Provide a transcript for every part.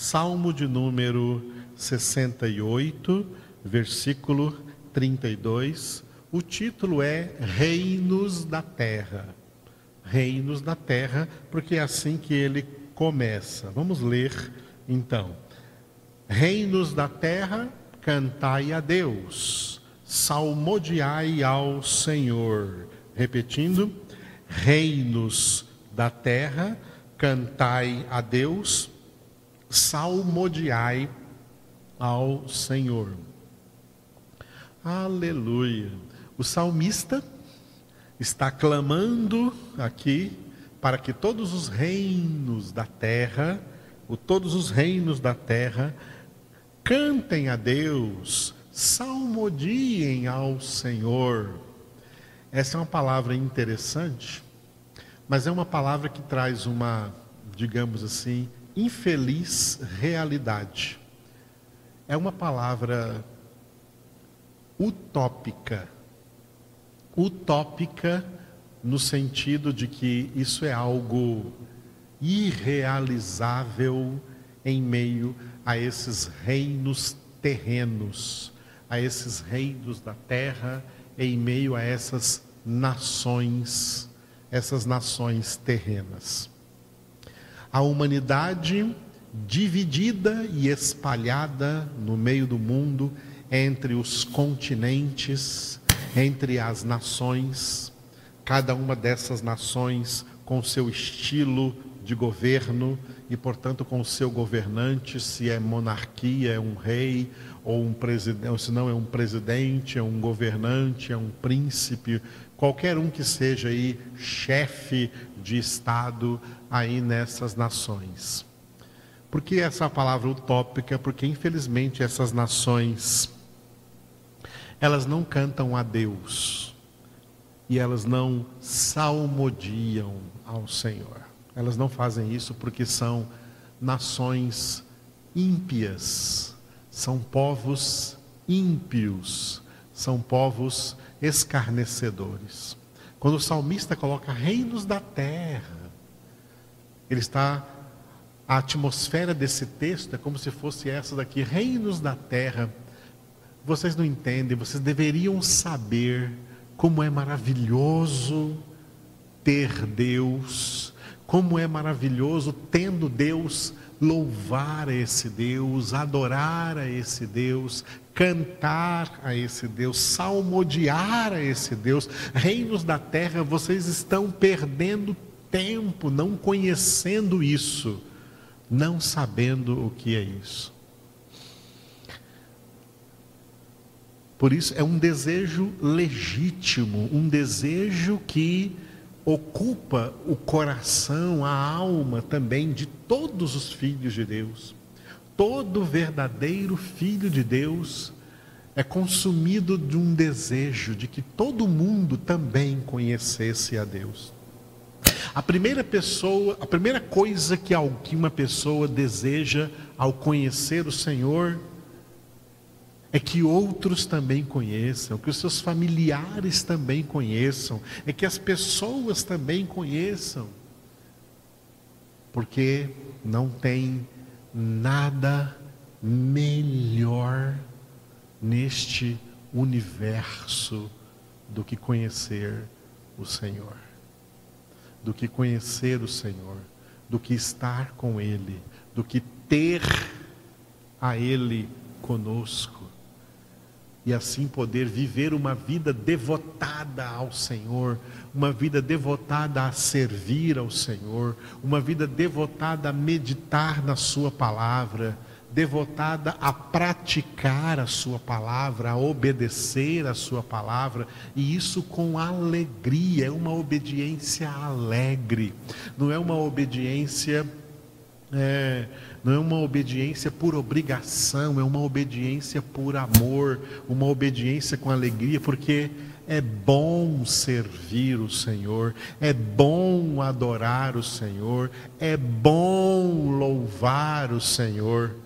Salmo de número 68, versículo 32. O título é Reinos da Terra. Reinos da Terra, porque é assim que ele começa. Vamos ler então. Reinos da terra, cantai a Deus, salmodiai ao Senhor. Repetindo, reinos da terra, cantai a Deus, salmodiai ao Senhor. Aleluia. O salmista está clamando aqui para que todos os reinos da terra, todos os reinos da terra cantem a Deus, salmodiem ao Senhor. Essa é uma palavra interessante, mas é uma palavra que traz uma, digamos assim, infeliz realidade. É uma palavra utópica. Utópica no sentido de que isso é algo irrealizável em meio a esses reinos terrenos, a esses reinos da terra, em meio a essas nações, essas nações terrenas. A humanidade dividida e espalhada no meio do mundo, entre os continentes, entre as nações, cada uma dessas nações com seu estilo de governo e, portanto, com o seu governante, se é monarquia, é um rei, ou um presidente, se não é um presidente, é um governante, é um príncipe, qualquer um que seja aí chefe de Estado aí nessas nações. Por que essa palavra utópica? Porque infelizmente essas nações elas não cantam a Deus e elas não salmodiam ao Senhor. Elas não fazem isso porque são nações ímpias, são povos ímpios, são povos escarnecedores. Quando o salmista coloca reinos da terra, ele está a atmosfera desse texto é como se fosse essa daqui, reinos da terra. Vocês não entendem, vocês deveriam saber como é maravilhoso ter Deus, como é maravilhoso tendo Deus louvar a esse Deus, adorar a esse Deus, cantar a esse Deus, salmodiar a esse Deus. Reinos da terra, vocês estão perdendo tempo não conhecendo isso, não sabendo o que é isso. Por isso, é um desejo legítimo, um desejo que ocupa o coração, a alma também de todos os filhos de Deus. Todo verdadeiro filho de Deus é consumido de um desejo de que todo mundo também conhecesse a Deus. A primeira pessoa, a primeira coisa que uma pessoa deseja ao conhecer o Senhor é que outros também conheçam, que os seus familiares também conheçam, é que as pessoas também conheçam, porque não tem nada melhor neste universo do que conhecer o Senhor, do que conhecer o Senhor, do que estar com Ele, do que ter a Ele conosco e assim poder viver uma vida devotada ao Senhor, uma vida devotada a servir ao Senhor, uma vida devotada a meditar na Sua palavra, devotada a praticar a Sua palavra, a obedecer a Sua palavra, e isso com alegria, é uma obediência alegre, não é uma obediência. É, não é uma obediência por obrigação, é uma obediência por amor, uma obediência com alegria, porque é bom servir o Senhor, é bom adorar o Senhor, é bom louvar o Senhor,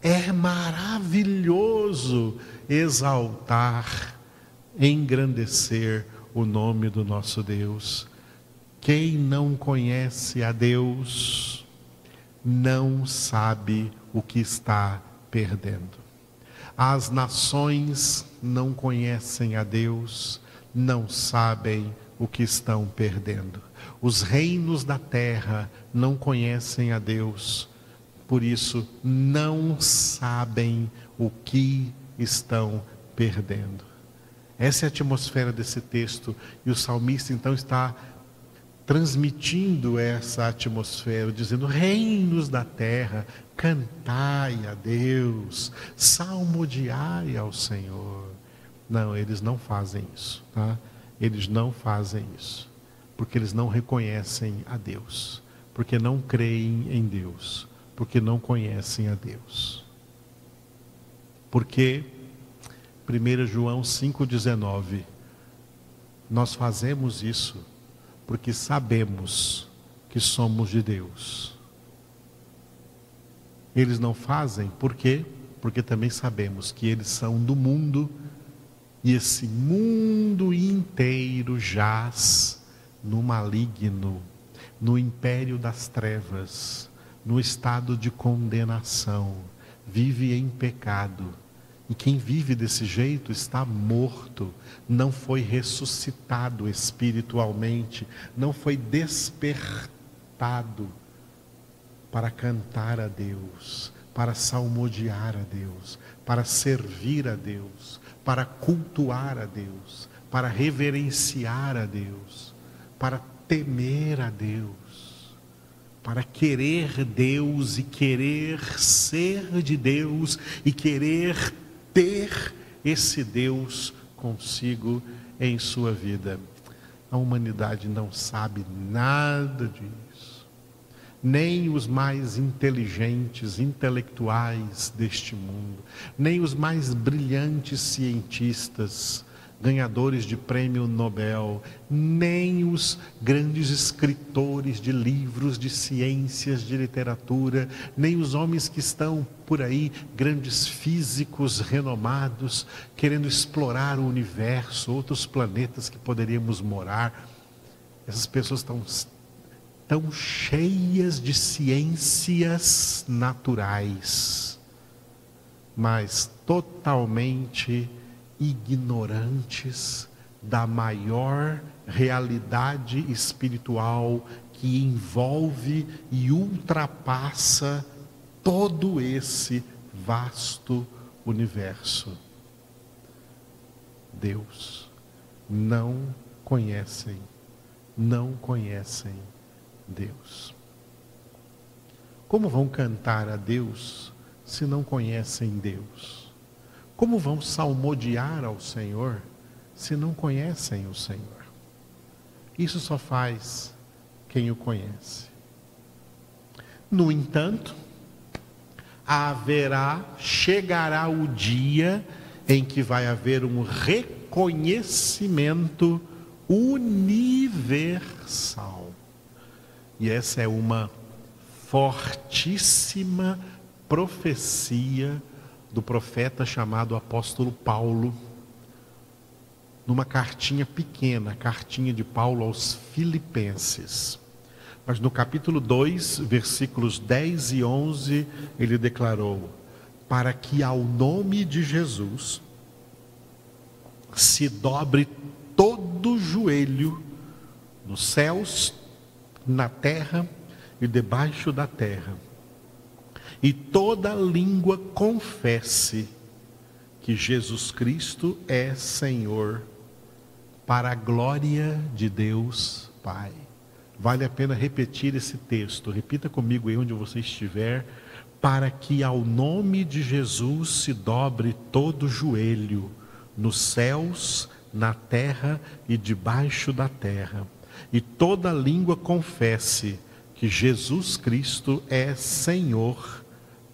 é maravilhoso exaltar, engrandecer o nome do nosso Deus. Quem não conhece a Deus, não sabe o que está perdendo. As nações não conhecem a Deus, não sabem o que estão perdendo. Os reinos da terra não conhecem a Deus, por isso não sabem o que estão perdendo. Essa é a atmosfera desse texto, e o salmista então está transmitindo essa atmosfera, dizendo: Reinos da terra, cantai a Deus, salmodiai ao Senhor. Não, eles não fazem isso, tá? Eles não fazem isso, porque eles não reconhecem a Deus, porque não creem em Deus, porque não conhecem a Deus. Porque 1 João 5,19, nós fazemos isso porque sabemos que somos de Deus. Eles não fazem, por quê? Porque também sabemos que eles são do mundo e esse mundo inteiro jaz no maligno, no império das trevas, no estado de condenação, vive em pecado e quem vive desse jeito está morto, não foi ressuscitado espiritualmente, não foi despertado para cantar a Deus, para salmodiar a Deus, para servir a Deus, para cultuar a Deus, para reverenciar a Deus, para temer a Deus, para querer Deus e querer ser de Deus e querer ter esse Deus consigo em sua vida. A humanidade não sabe nada disso. Nem os mais inteligentes, intelectuais deste mundo, nem os mais brilhantes cientistas, ganhadores de prêmio Nobel, nem os grandes escritores de livros de ciências, de literatura, nem os homens que estão por aí, grandes físicos renomados, querendo explorar o universo, outros planetas que poderíamos morar. Essas pessoas estão tão cheias de ciências naturais, mas totalmente ignorantes da maior realidade espiritual que envolve e ultrapassa todo esse vasto universo. Deus não conhecem, não conhecem Deus. Como vão cantar a Deus se não conhecem Deus? Como vão salmodiar ao Senhor se não conhecem o Senhor? Isso só faz quem o conhece. No entanto, haverá, chegará o dia em que vai haver um reconhecimento universal. E essa é uma fortíssima profecia do profeta chamado apóstolo Paulo, numa cartinha pequena, cartinha de Paulo aos Filipenses. Mas no capítulo 2, versículos 10 e 11, ele declarou: Para que ao nome de Jesus se dobre todo joelho nos céus, na terra e debaixo da terra e toda língua confesse que Jesus Cristo é Senhor, para a glória de Deus Pai. Vale a pena repetir esse texto, repita comigo aí onde você estiver, para que ao nome de Jesus se dobre todo joelho, nos céus, na terra e debaixo da terra, e toda língua confesse que Jesus Cristo é Senhor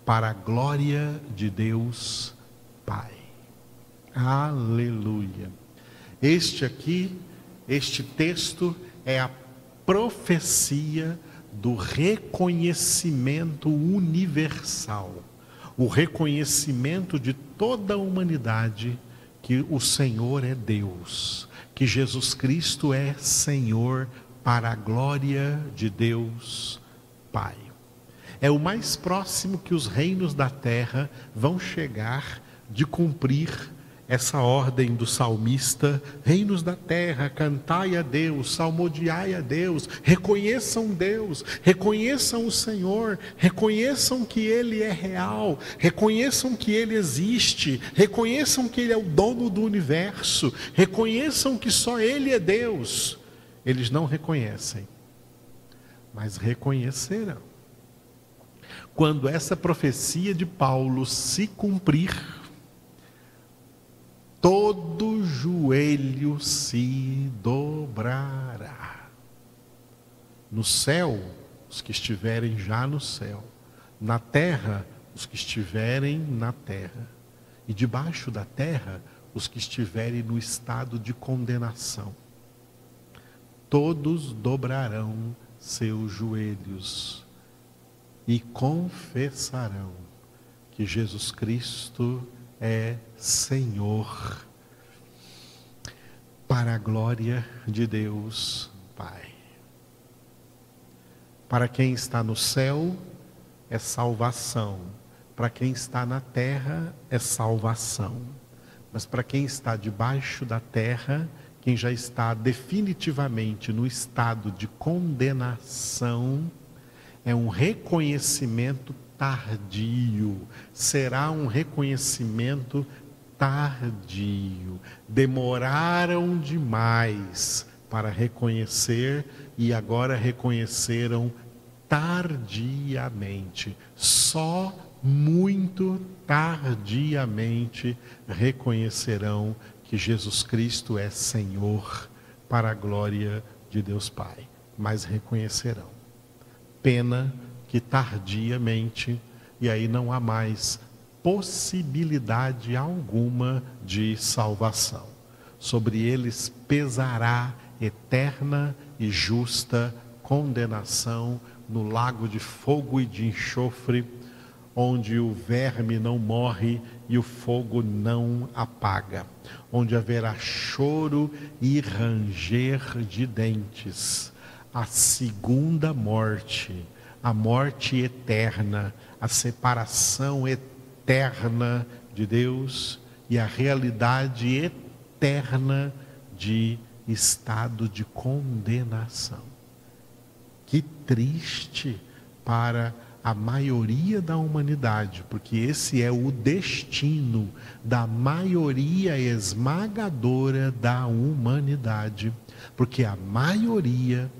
para a glória de Deus Pai. Aleluia. Este aqui, este texto é a profecia do reconhecimento universal, o reconhecimento de toda a humanidade que o Senhor é Deus, que Jesus Cristo é Senhor para a glória de Deus Pai. É o mais próximo que os reinos da terra vão chegar de cumprir essa ordem do salmista: reinos da terra, cantai a Deus, salmodiai a Deus, reconheçam Deus, reconheçam o Senhor, reconheçam que Ele é real, reconheçam que Ele existe, reconheçam que Ele é o dono do universo, reconheçam que só Ele é Deus. Eles não reconhecem, mas reconhecerão. Quando essa profecia de Paulo se cumprir, todo joelho se dobrará. No céu, os que estiverem já no céu, na terra, os que estiverem na terra, e debaixo da terra, os que estiverem no estado de condenação. Todos dobrarão seus joelhos e confessarão que Jesus Cristo é Senhor, para a glória de Deus Pai. Para quem está no céu, é salvação. Para quem está na terra, é salvação. Mas para quem está debaixo da terra, quem já está definitivamente no estado de condenação, é um reconhecimento tardio, será um reconhecimento tardio. Demoraram demais para reconhecer e agora reconheceram tardiamente. Só muito tardiamente reconhecerão que Jesus Cristo é Senhor para a glória de Deus Pai. Mas reconhecerão. Pena que tardiamente, e aí não há mais possibilidade alguma de salvação. Sobre eles pesará eterna e justa condenação no lago de fogo e de enxofre, onde o verme não morre e o fogo não apaga, onde haverá choro e ranger de dentes, a segunda morte a morte eterna, a separação eterna de Deus e a realidade eterna de estado de condenação. Que triste para a maioria da humanidade, porque esse é o destino da maioria esmagadora da humanidade, porque a maioria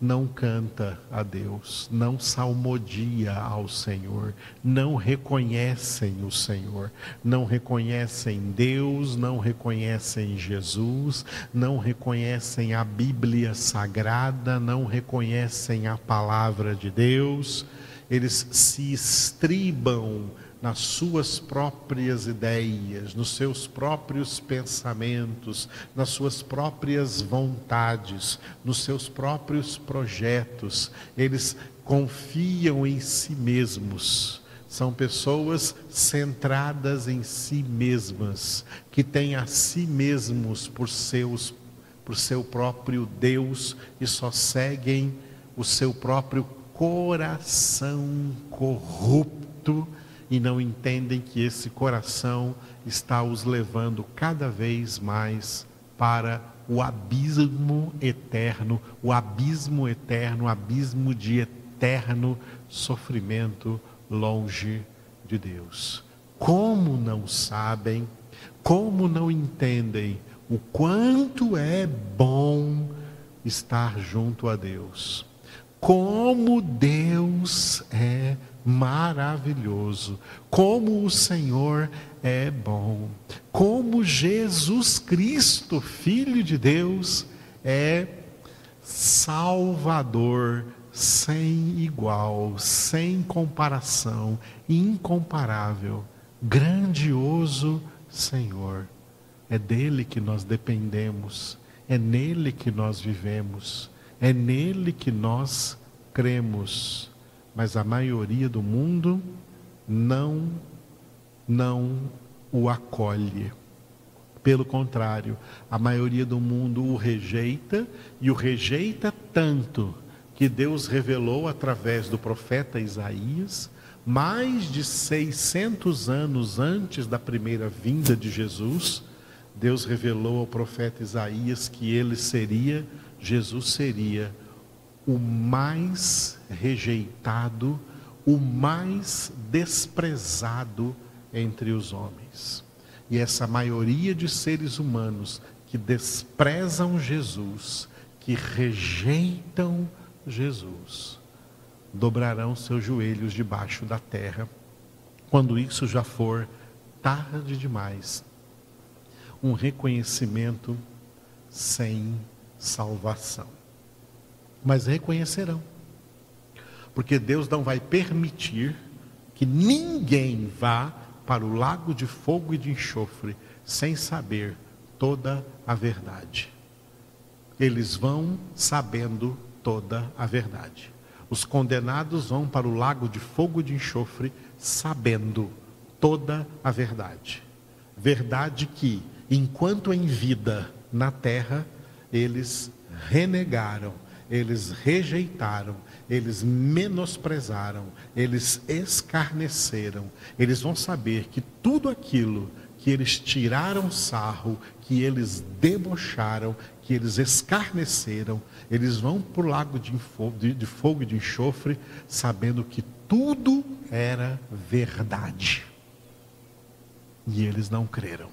não canta a Deus, não salmodia ao Senhor, não reconhecem o Senhor, não reconhecem Deus, não reconhecem Jesus, não reconhecem a Bíblia Sagrada, não reconhecem a palavra de Deus, eles se estribam nas suas próprias ideias, nos seus próprios pensamentos, nas suas próprias vontades, nos seus próprios projetos. Eles confiam em si mesmos. São pessoas centradas em si mesmas, que têm a si mesmos por seus por seu próprio Deus e só seguem o seu próprio coração corrupto e não entendem que esse coração está os levando cada vez mais para o abismo eterno, o abismo eterno, o abismo de eterno sofrimento longe de Deus. Como não sabem, como não entendem o quanto é bom estar junto a Deus. Como Deus é maravilhoso, como o Senhor é bom, como Jesus Cristo, Filho de Deus, é Salvador sem igual, sem comparação, incomparável, grandioso Senhor. É dele que nós dependemos, é nele que nós vivemos, é nele que nós cremos mas a maioria do mundo não não o acolhe. Pelo contrário, a maioria do mundo o rejeita e o rejeita tanto, que Deus revelou através do profeta Isaías, mais de 600 anos antes da primeira vinda de Jesus, Deus revelou ao profeta Isaías que ele seria, Jesus seria o mais rejeitado, o mais desprezado entre os homens. E essa maioria de seres humanos que desprezam Jesus, que rejeitam Jesus, dobrarão seus joelhos debaixo da terra, quando isso já for tarde demais. Um reconhecimento sem salvação. Mas reconhecerão. Porque Deus não vai permitir que ninguém vá para o lago de fogo e de enxofre sem saber toda a verdade. Eles vão sabendo toda a verdade. Os condenados vão para o lago de fogo e de enxofre sabendo toda a verdade. Verdade que, enquanto em vida na terra, eles renegaram, eles rejeitaram, eles menosprezaram, eles escarneceram. Eles vão saber que tudo aquilo que eles tiraram sarro, que eles debocharam, que eles escarneceram, eles vão para o lago de, de, fogo e de enxofre, sabendo que tudo era verdade. E eles não creram.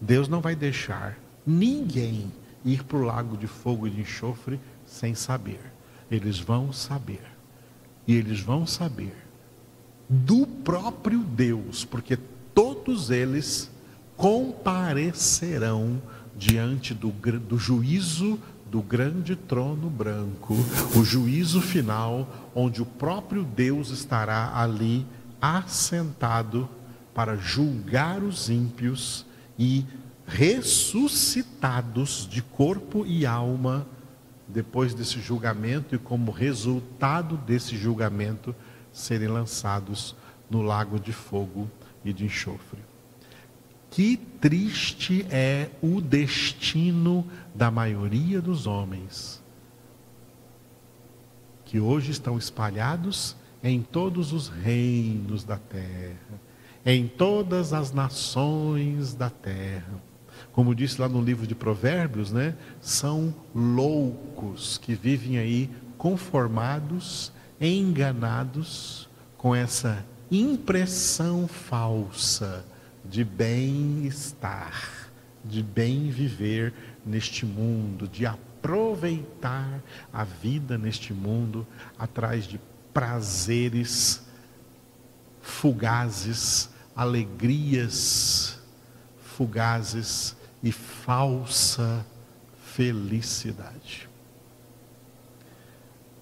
Deus não vai deixar ninguém ir para o lago de fogo e de enxofre sem saber. Eles vão saber. E eles vão saber do próprio Deus, porque todos eles comparecerão diante do, do juízo do grande trono branco, o juízo final, onde o próprio Deus estará ali assentado para julgar os ímpios e ressuscitados de corpo e alma depois desse julgamento e como resultado desse julgamento serem lançados no lago de fogo e de enxofre. Que triste é o destino da maioria dos homens, que hoje estão espalhados em todos os reinos da terra, em todas as nações da terra. Como disse lá no livro de Provérbios, né? São loucos que vivem aí conformados, enganados com essa impressão falsa de bem-estar, de bem viver neste mundo, de aproveitar a vida neste mundo atrás de prazeres fugazes, alegrias fugazes e falsa felicidade.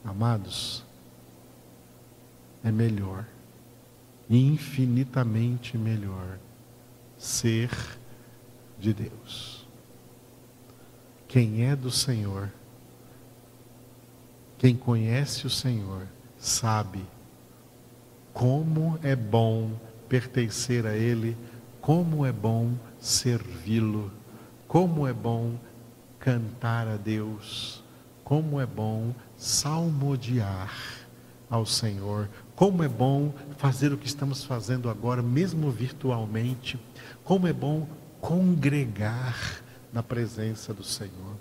Amados, é melhor, infinitamente melhor ser de Deus. Quem é do Senhor, quem conhece o Senhor, sabe como é bom pertencer a Ele, como é bom servi-lo, como é bom cantar a Deus, como é bom salmodiar ao Senhor, como é bom fazer o que estamos fazendo agora, mesmo virtualmente. Como é bom congregar na presença do Senhor.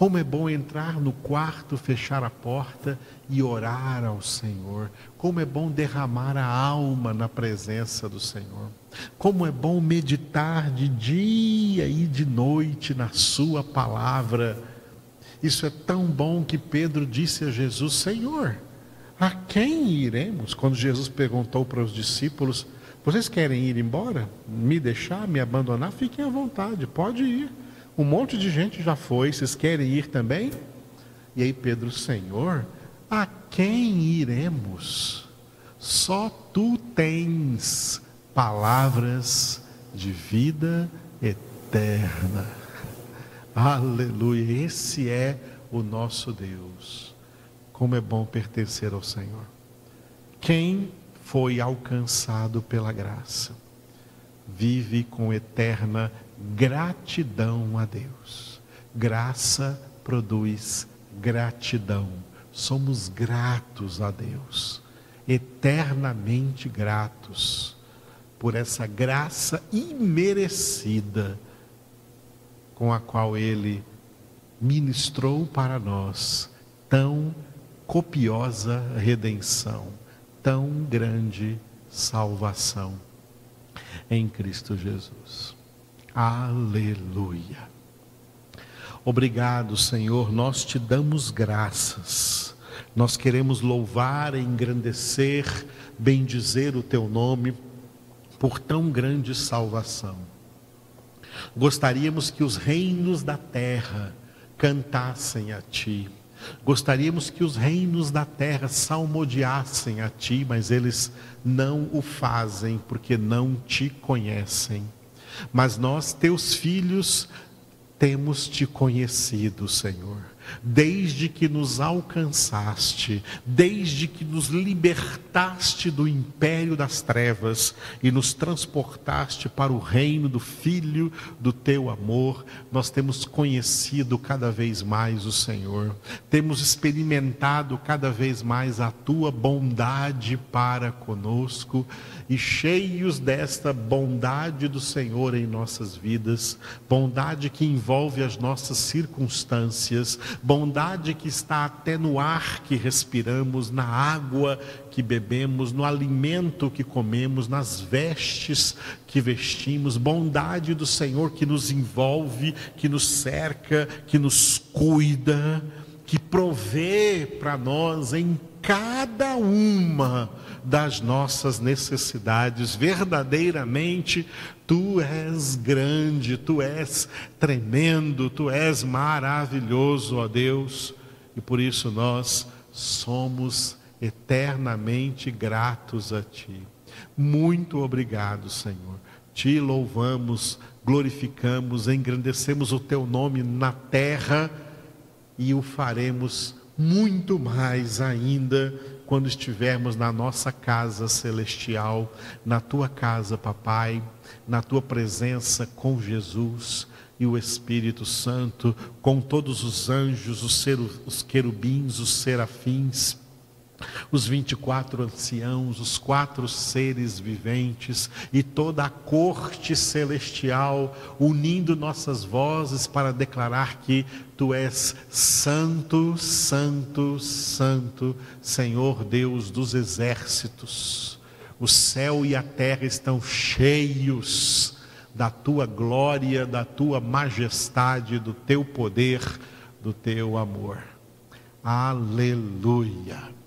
Como é bom entrar no quarto, fechar a porta e orar ao Senhor. Como é bom derramar a alma na presença do Senhor. Como é bom meditar de dia e de noite na Sua palavra. Isso é tão bom que Pedro disse a Jesus: Senhor, a quem iremos? Quando Jesus perguntou para os discípulos: Vocês querem ir embora? Me deixar, me abandonar? Fiquem à vontade, pode ir. Um monte de gente já foi, vocês querem ir também? E aí Pedro, Senhor, a quem iremos? Só tu tens palavras de vida eterna. Aleluia, esse é o nosso Deus. Como é bom pertencer ao Senhor. Quem foi alcançado pela graça, vive com eterna gratidão a Deus. Graça produz gratidão, somos gratos a Deus, eternamente gratos por essa graça imerecida com a qual Ele ministrou para nós tão copiosa redenção, tão grande salvação em Cristo Jesus. Aleluia. Obrigado, Senhor, nós te damos graças. Nós queremos louvar, engrandecer, bendizer o teu nome por tão grande salvação. Gostaríamos que os reinos da terra cantassem a ti. Gostaríamos que os reinos da terra salmodiassem a ti, mas eles não o fazem porque não te conhecem. Mas nós, teus filhos, temos te conhecido, Senhor. Desde que nos alcançaste, desde que nos libertaste do império das trevas e nos transportaste para o reino do Filho do teu amor, nós temos conhecido cada vez mais o Senhor, temos experimentado cada vez mais a tua bondade para conosco e cheios desta bondade do Senhor em nossas vidas, bondade que envolve as nossas circunstâncias, bondade que está até no ar que respiramos, na água que bebemos, no alimento que comemos, nas vestes que vestimos, bondade do Senhor que nos envolve, que nos cerca, que nos cuida, que provê para nós em cada uma das nossas necessidades. Verdadeiramente, tu és grande, tu és tremendo, tu és maravilhoso, ó Deus, e por isso nós somos eternamente gratos a ti. Muito obrigado, Senhor. Te louvamos, glorificamos, engrandecemos o teu nome na terra e o faremos muito mais ainda quando estivermos na nossa casa celestial, na tua casa, papai, na tua presença com Jesus e o Espírito Santo, com todos os anjos, os, os querubins, os serafins, os 24 anciãos, os quatro seres viventes e toda a corte celestial, unindo nossas vozes para declarar que Tu és santo, santo, santo, Senhor Deus dos exércitos. O céu e a terra estão cheios da tua glória, da tua majestade, do teu poder, do teu amor. Aleluia.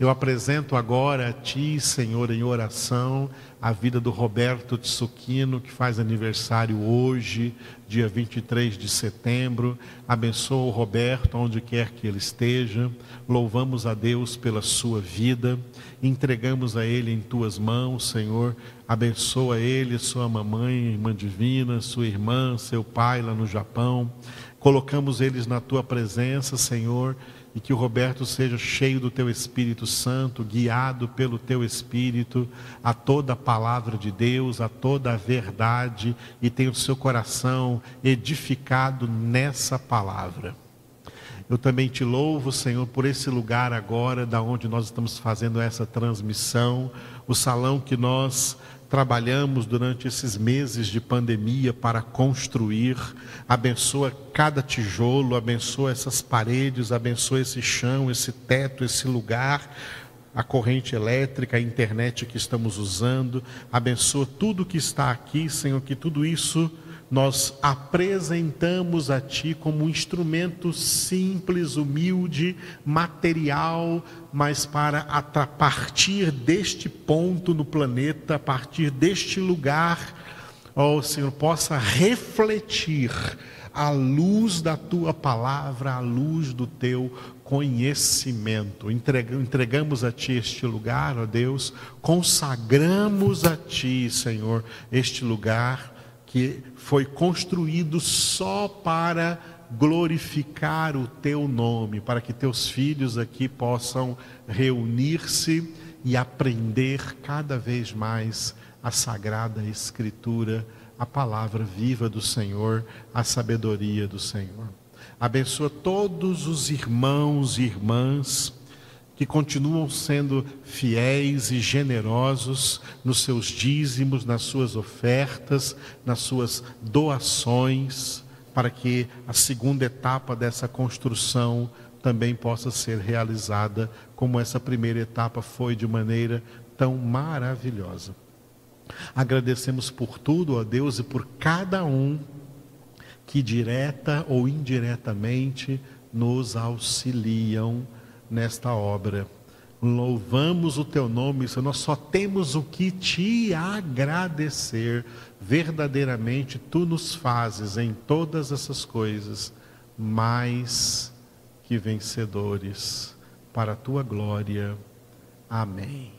Eu apresento agora a Ti, Senhor, em oração, a vida do Roberto Tsuquino, que faz aniversário hoje, dia 23 de setembro. Abençoa o Roberto, onde quer que ele esteja. Louvamos a Deus pela sua vida. Entregamos a Ele em Tuas mãos, Senhor. Abençoa Ele, sua mamãe, irmã divina, sua irmã, seu pai lá no Japão. Colocamos eles na Tua presença, Senhor e que o Roberto seja cheio do teu Espírito Santo, guiado pelo teu Espírito a toda a palavra de Deus, a toda a verdade e tenha o seu coração edificado nessa palavra. Eu também te louvo, Senhor, por esse lugar agora, da onde nós estamos fazendo essa transmissão, o salão que nós trabalhamos durante esses meses de pandemia para construir. Abençoa cada tijolo, abençoa essas paredes, abençoa esse chão, esse teto, esse lugar, a corrente elétrica, a internet que estamos usando. Abençoa tudo que está aqui, Senhor, que tudo isso nós apresentamos a Ti como um instrumento simples, humilde, material, mas para a partir deste ponto no planeta, a partir deste lugar, ó oh, Senhor, possa refletir a luz da Tua palavra, a luz do Teu conhecimento. Entregamos a Ti este lugar, ó Deus, consagramos a Ti, Senhor, este lugar que foi construído só para glorificar o teu nome, para que teus filhos aqui possam reunir-se e aprender cada vez mais a sagrada Escritura, a palavra viva do Senhor, a sabedoria do Senhor. Abençoa todos os irmãos e irmãs que continuam sendo fiéis e generosos nos seus dízimos, nas suas ofertas, nas suas doações, para que a segunda etapa dessa construção também possa ser realizada como essa primeira etapa foi de maneira tão maravilhosa. Agradecemos por tudo, ó Deus, e por cada um que direta ou indiretamente nos auxiliam nesta obra. Louvamos o teu nome, Senhor. Nós só temos o que te agradecer. Verdadeiramente, tu nos fazes em todas essas coisas mais que vencedores, para a tua glória. Amém.